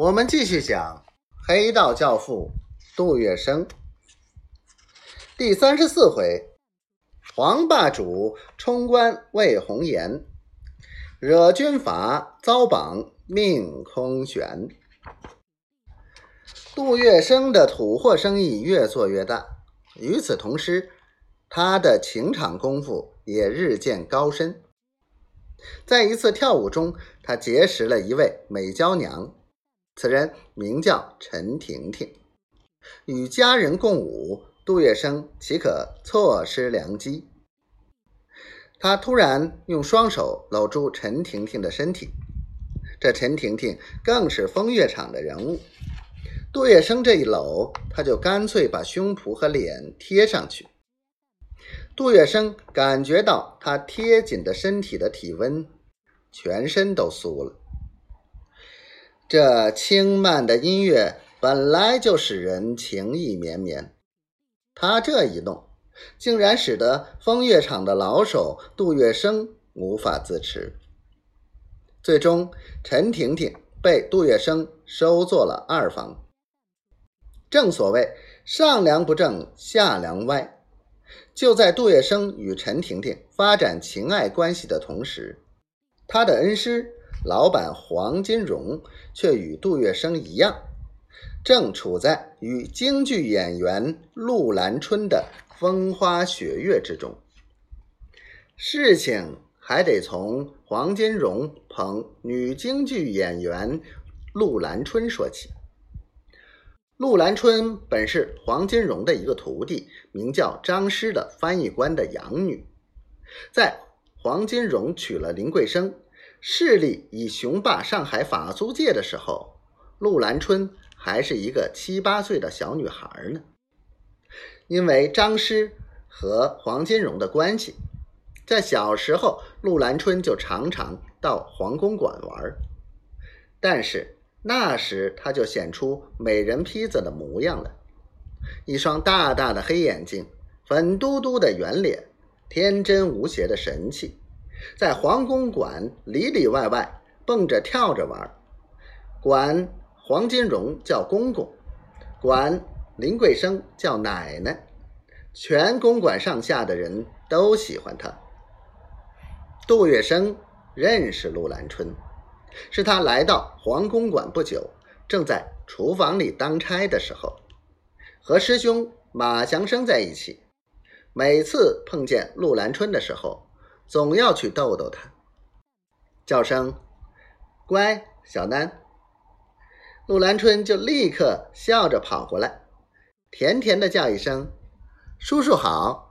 我们继续讲黑道教父杜月笙第三十四回：黄霸主冲冠为红颜，惹军阀遭绑命空悬。杜月笙的土货生意越做越大，与此同时，他的情场功夫也日渐高深。在一次跳舞中，他结识了一位美娇娘。此人名叫陈婷婷，与佳人共舞，杜月笙岂可错失良机？他突然用双手搂住陈婷婷的身体，这陈婷婷更是风月场的人物。杜月笙这一搂，他就干脆把胸脯和脸贴上去。杜月笙感觉到他贴紧的身体的体温，全身都酥了。这轻慢的音乐本来就使人情意绵绵，他这一弄，竟然使得风月场的老手杜月笙无法自持。最终，陈婷婷被杜月笙收做了二房。正所谓上梁不正下梁歪，就在杜月笙与陈婷婷发展情爱关系的同时，他的恩师。老板黄金荣却与杜月笙一样，正处在与京剧演员陆兰春的风花雪月之中。事情还得从黄金荣捧女京剧演员陆兰春说起。陆兰春本是黄金荣的一个徒弟，名叫张师的翻译官的养女，在黄金荣娶了林桂生。势力已雄霸上海法租界的时候，陆兰春还是一个七八岁的小女孩呢。因为张师和黄金荣的关系，在小时候，陆兰春就常常到黄公馆玩。但是那时他就显出美人坯子的模样了，一双大大的黑眼睛，粉嘟嘟的圆脸，天真无邪的神气。在皇宫馆里里外外蹦着跳着玩，管黄金荣叫公公，管林桂生叫奶奶，全公馆上下的人都喜欢他。杜月笙认识陆兰春，是他来到皇宫馆不久，正在厨房里当差的时候，和师兄马祥生在一起，每次碰见陆兰春的时候。总要去逗逗他，叫声“乖小楠”，陆兰春就立刻笑着跑过来，甜甜的叫一声“叔叔好”。